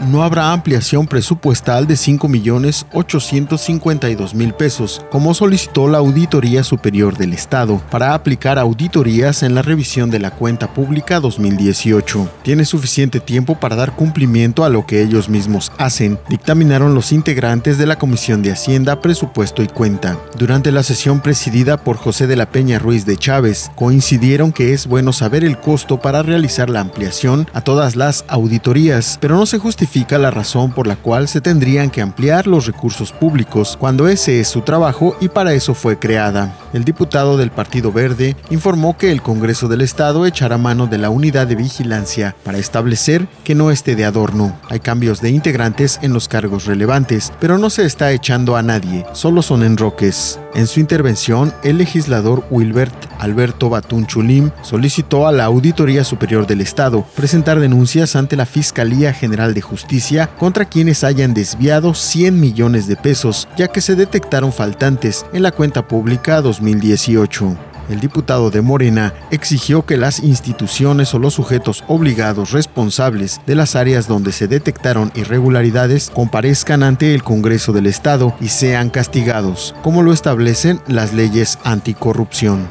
no habrá ampliación presupuestal de 5.852.000 pesos, como solicitó la Auditoría Superior del Estado, para aplicar auditorías en la revisión de la cuenta pública 2018. Tiene suficiente tiempo para dar cumplimiento a lo que ellos mismos hacen, dictaminaron los integrantes de la Comisión de Hacienda, Presupuesto y Cuenta. Durante la sesión presidida por José de la Peña Ruiz de Chávez, coincidieron que es bueno saber el costo para realizar la ampliación a todas las auditorías, pero no se justifica la razón por la cual se tendrían que ampliar los recursos públicos cuando ese es su trabajo y para eso fue creada. El diputado del Partido Verde informó que el Congreso del Estado echará mano de la unidad de vigilancia para establecer que no esté de adorno. Hay cambios de integrantes en los cargos relevantes, pero no se está echando a nadie, solo son enroques. En su intervención, el legislador Wilbert Alberto Batún Chulim solicitó a la Auditoría Superior del Estado presentar denuncias ante la Fiscalía General de Justicia contra quienes hayan desviado 100 millones de pesos, ya que se detectaron faltantes en la cuenta pública 2018 el diputado de Morena exigió que las instituciones o los sujetos obligados responsables de las áreas donde se detectaron irregularidades comparezcan ante el Congreso del Estado y sean castigados, como lo establecen las leyes anticorrupción.